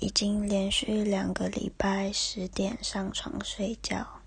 已经连续两个礼拜十点上床睡觉。